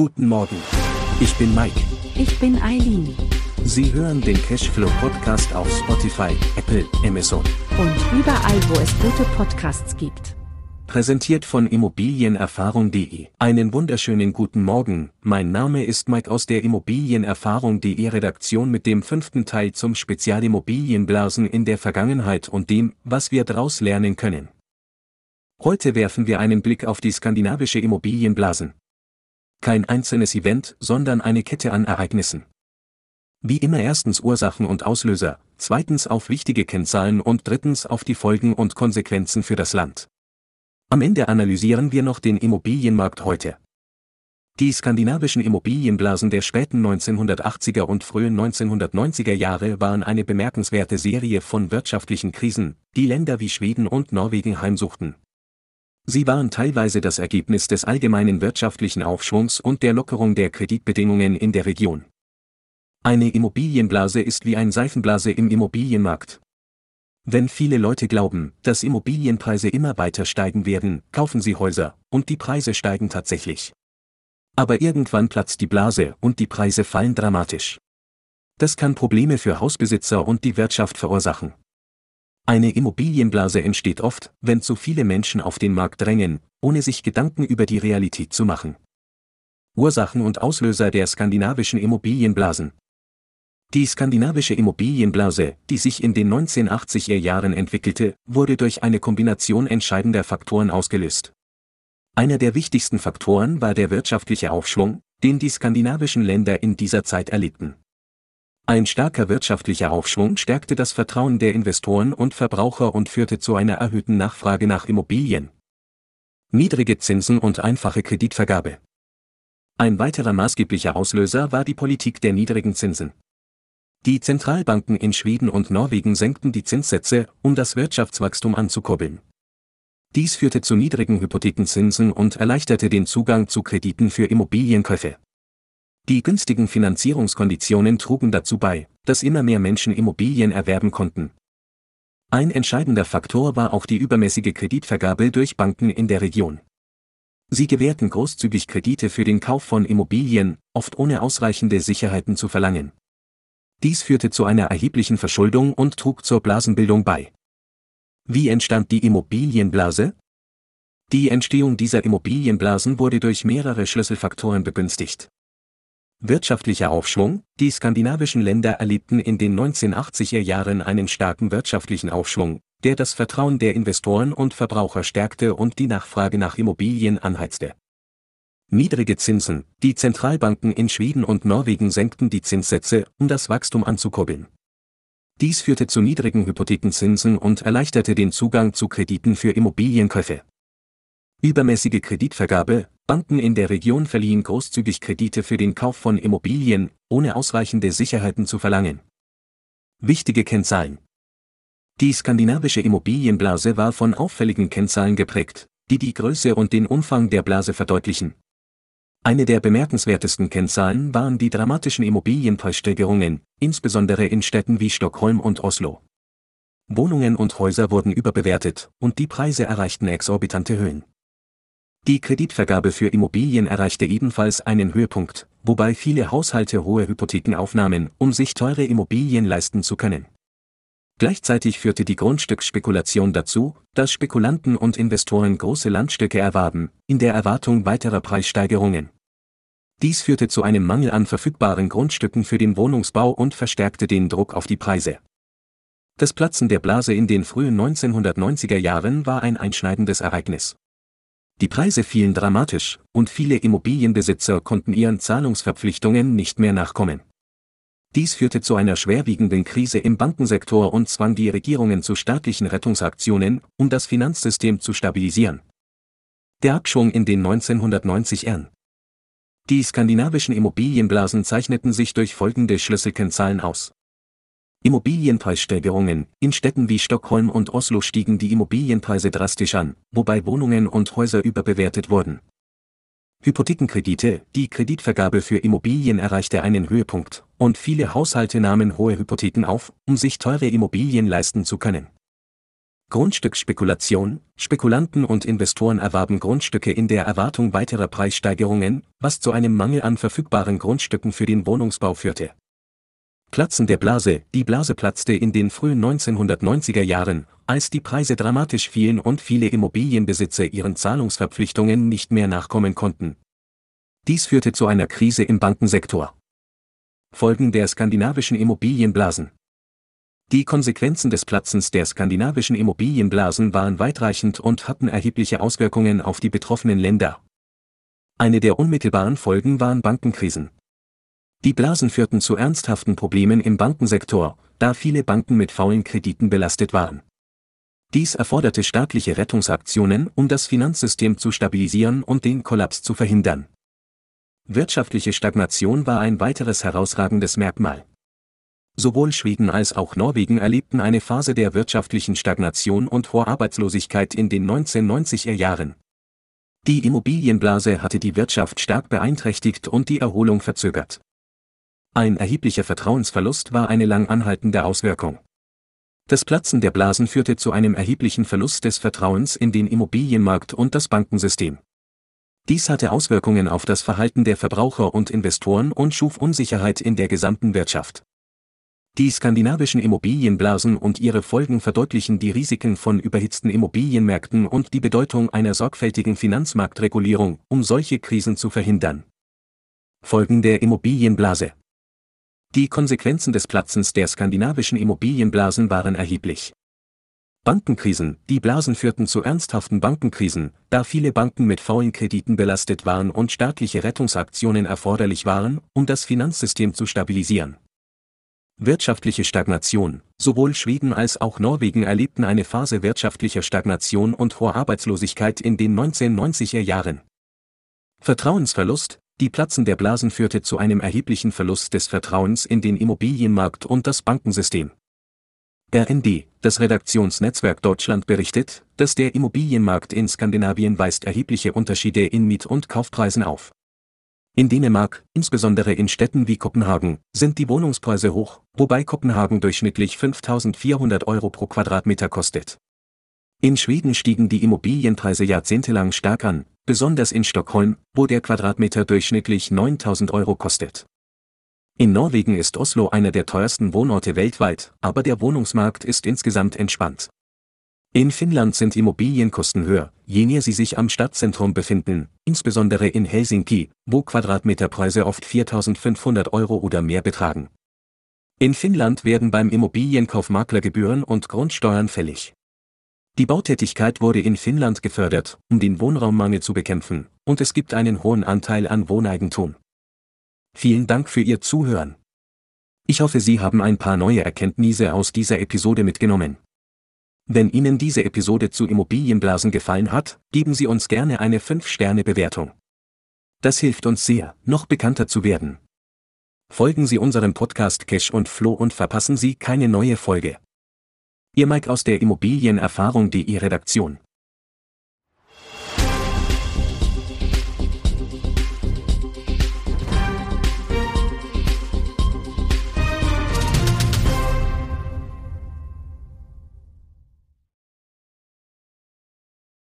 Guten Morgen. Ich bin Mike. Ich bin Eileen. Sie hören den Cashflow Podcast auf Spotify, Apple, Amazon. Und überall, wo es gute Podcasts gibt. Präsentiert von Immobilienerfahrung.de. Einen wunderschönen guten Morgen. Mein Name ist Mike aus der Immobilienerfahrung.de Redaktion mit dem fünften Teil zum Spezialimmobilienblasen in der Vergangenheit und dem, was wir daraus lernen können. Heute werfen wir einen Blick auf die skandinavische Immobilienblasen. Kein einzelnes Event, sondern eine Kette an Ereignissen. Wie immer erstens Ursachen und Auslöser, zweitens auf wichtige Kennzahlen und drittens auf die Folgen und Konsequenzen für das Land. Am Ende analysieren wir noch den Immobilienmarkt heute. Die skandinavischen Immobilienblasen der späten 1980er und frühen 1990er Jahre waren eine bemerkenswerte Serie von wirtschaftlichen Krisen, die Länder wie Schweden und Norwegen heimsuchten. Sie waren teilweise das Ergebnis des allgemeinen wirtschaftlichen Aufschwungs und der Lockerung der Kreditbedingungen in der Region. Eine Immobilienblase ist wie ein Seifenblase im Immobilienmarkt. Wenn viele Leute glauben, dass Immobilienpreise immer weiter steigen werden, kaufen sie Häuser, und die Preise steigen tatsächlich. Aber irgendwann platzt die Blase und die Preise fallen dramatisch. Das kann Probleme für Hausbesitzer und die Wirtschaft verursachen. Eine Immobilienblase entsteht oft, wenn zu viele Menschen auf den Markt drängen, ohne sich Gedanken über die Realität zu machen. Ursachen und Auslöser der skandinavischen Immobilienblasen die skandinavische Immobilienblase, die sich in den 1980er Jahren entwickelte, wurde durch eine Kombination entscheidender Faktoren ausgelöst. Einer der wichtigsten Faktoren war der wirtschaftliche Aufschwung, den die skandinavischen Länder in dieser Zeit erlebten. Ein starker wirtschaftlicher Aufschwung stärkte das Vertrauen der Investoren und Verbraucher und führte zu einer erhöhten Nachfrage nach Immobilien. Niedrige Zinsen und einfache Kreditvergabe. Ein weiterer maßgeblicher Auslöser war die Politik der niedrigen Zinsen. Die Zentralbanken in Schweden und Norwegen senkten die Zinssätze, um das Wirtschaftswachstum anzukurbeln. Dies führte zu niedrigen Hypothekenzinsen und erleichterte den Zugang zu Krediten für Immobilienkäufe. Die günstigen Finanzierungskonditionen trugen dazu bei, dass immer mehr Menschen Immobilien erwerben konnten. Ein entscheidender Faktor war auch die übermäßige Kreditvergabe durch Banken in der Region. Sie gewährten großzügig Kredite für den Kauf von Immobilien, oft ohne ausreichende Sicherheiten zu verlangen. Dies führte zu einer erheblichen Verschuldung und trug zur Blasenbildung bei. Wie entstand die Immobilienblase? Die Entstehung dieser Immobilienblasen wurde durch mehrere Schlüsselfaktoren begünstigt. Wirtschaftlicher Aufschwung Die skandinavischen Länder erlebten in den 1980er Jahren einen starken wirtschaftlichen Aufschwung, der das Vertrauen der Investoren und Verbraucher stärkte und die Nachfrage nach Immobilien anheizte. Niedrige Zinsen, die Zentralbanken in Schweden und Norwegen senkten die Zinssätze, um das Wachstum anzukurbeln. Dies führte zu niedrigen Hypothekenzinsen und erleichterte den Zugang zu Krediten für Immobilienkäufe. Übermäßige Kreditvergabe, Banken in der Region verliehen großzügig Kredite für den Kauf von Immobilien, ohne ausreichende Sicherheiten zu verlangen. Wichtige Kennzahlen. Die skandinavische Immobilienblase war von auffälligen Kennzahlen geprägt, die die Größe und den Umfang der Blase verdeutlichen. Eine der bemerkenswertesten Kennzahlen waren die dramatischen Immobilienpreissteigerungen, insbesondere in Städten wie Stockholm und Oslo. Wohnungen und Häuser wurden überbewertet, und die Preise erreichten exorbitante Höhen. Die Kreditvergabe für Immobilien erreichte ebenfalls einen Höhepunkt, wobei viele Haushalte hohe Hypotheken aufnahmen, um sich teure Immobilien leisten zu können. Gleichzeitig führte die Grundstücksspekulation dazu, dass Spekulanten und Investoren große Landstücke erwarben, in der Erwartung weiterer Preissteigerungen. Dies führte zu einem Mangel an verfügbaren Grundstücken für den Wohnungsbau und verstärkte den Druck auf die Preise. Das Platzen der Blase in den frühen 1990er Jahren war ein einschneidendes Ereignis. Die Preise fielen dramatisch, und viele Immobilienbesitzer konnten ihren Zahlungsverpflichtungen nicht mehr nachkommen. Dies führte zu einer schwerwiegenden Krise im Bankensektor und zwang die Regierungen zu staatlichen Rettungsaktionen, um das Finanzsystem zu stabilisieren. Der Abschwung in den 1990ern. Die skandinavischen Immobilienblasen zeichneten sich durch folgende Schlüsselkennzahlen aus. Immobilienpreissteigerungen. In Städten wie Stockholm und Oslo stiegen die Immobilienpreise drastisch an, wobei Wohnungen und Häuser überbewertet wurden. Hypothekenkredite, die Kreditvergabe für Immobilien erreichte einen Höhepunkt, und viele Haushalte nahmen hohe Hypotheken auf, um sich teure Immobilien leisten zu können. Grundstücksspekulation, Spekulanten und Investoren erwarben Grundstücke in der Erwartung weiterer Preissteigerungen, was zu einem Mangel an verfügbaren Grundstücken für den Wohnungsbau führte. Platzen der Blase, die Blase platzte in den frühen 1990er Jahren, als die Preise dramatisch fielen und viele Immobilienbesitzer ihren Zahlungsverpflichtungen nicht mehr nachkommen konnten. Dies führte zu einer Krise im Bankensektor. Folgen der skandinavischen Immobilienblasen die Konsequenzen des Platzens der skandinavischen Immobilienblasen waren weitreichend und hatten erhebliche Auswirkungen auf die betroffenen Länder. Eine der unmittelbaren Folgen waren Bankenkrisen. Die Blasen führten zu ernsthaften Problemen im Bankensektor, da viele Banken mit faulen Krediten belastet waren. Dies erforderte staatliche Rettungsaktionen, um das Finanzsystem zu stabilisieren und den Kollaps zu verhindern. Wirtschaftliche Stagnation war ein weiteres herausragendes Merkmal. Sowohl Schweden als auch Norwegen erlebten eine Phase der wirtschaftlichen Stagnation und hoher Arbeitslosigkeit in den 1990er Jahren. Die Immobilienblase hatte die Wirtschaft stark beeinträchtigt und die Erholung verzögert. Ein erheblicher Vertrauensverlust war eine lang anhaltende Auswirkung. Das Platzen der Blasen führte zu einem erheblichen Verlust des Vertrauens in den Immobilienmarkt und das Bankensystem. Dies hatte Auswirkungen auf das Verhalten der Verbraucher und Investoren und schuf Unsicherheit in der gesamten Wirtschaft. Die skandinavischen Immobilienblasen und ihre Folgen verdeutlichen die Risiken von überhitzten Immobilienmärkten und die Bedeutung einer sorgfältigen Finanzmarktregulierung, um solche Krisen zu verhindern. Folgen der Immobilienblase Die Konsequenzen des Platzens der skandinavischen Immobilienblasen waren erheblich. Bankenkrisen, die Blasen führten zu ernsthaften Bankenkrisen, da viele Banken mit faulen Krediten belastet waren und staatliche Rettungsaktionen erforderlich waren, um das Finanzsystem zu stabilisieren. Wirtschaftliche Stagnation. Sowohl Schweden als auch Norwegen erlebten eine Phase wirtschaftlicher Stagnation und hoher Arbeitslosigkeit in den 1990er Jahren. Vertrauensverlust. Die Platzen der Blasen führte zu einem erheblichen Verlust des Vertrauens in den Immobilienmarkt und das Bankensystem. RND, das Redaktionsnetzwerk Deutschland berichtet, dass der Immobilienmarkt in Skandinavien weist erhebliche Unterschiede in Miet- und Kaufpreisen auf. In Dänemark, insbesondere in Städten wie Kopenhagen, sind die Wohnungspreise hoch, wobei Kopenhagen durchschnittlich 5400 Euro pro Quadratmeter kostet. In Schweden stiegen die Immobilienpreise jahrzehntelang stark an, besonders in Stockholm, wo der Quadratmeter durchschnittlich 9000 Euro kostet. In Norwegen ist Oslo einer der teuersten Wohnorte weltweit, aber der Wohnungsmarkt ist insgesamt entspannt. In Finnland sind Immobilienkosten höher, je näher sie sich am Stadtzentrum befinden, insbesondere in Helsinki, wo Quadratmeterpreise oft 4500 Euro oder mehr betragen. In Finnland werden beim Immobilienkauf Maklergebühren und Grundsteuern fällig. Die Bautätigkeit wurde in Finnland gefördert, um den Wohnraummangel zu bekämpfen, und es gibt einen hohen Anteil an Wohneigentum. Vielen Dank für Ihr Zuhören. Ich hoffe, Sie haben ein paar neue Erkenntnisse aus dieser Episode mitgenommen. Wenn Ihnen diese Episode zu Immobilienblasen gefallen hat, geben Sie uns gerne eine 5-Sterne-Bewertung. Das hilft uns sehr, noch bekannter zu werden. Folgen Sie unserem Podcast Cash und Flo und verpassen Sie keine neue Folge. Ihr Mike aus der Immobilienerfahrung.de Redaktion.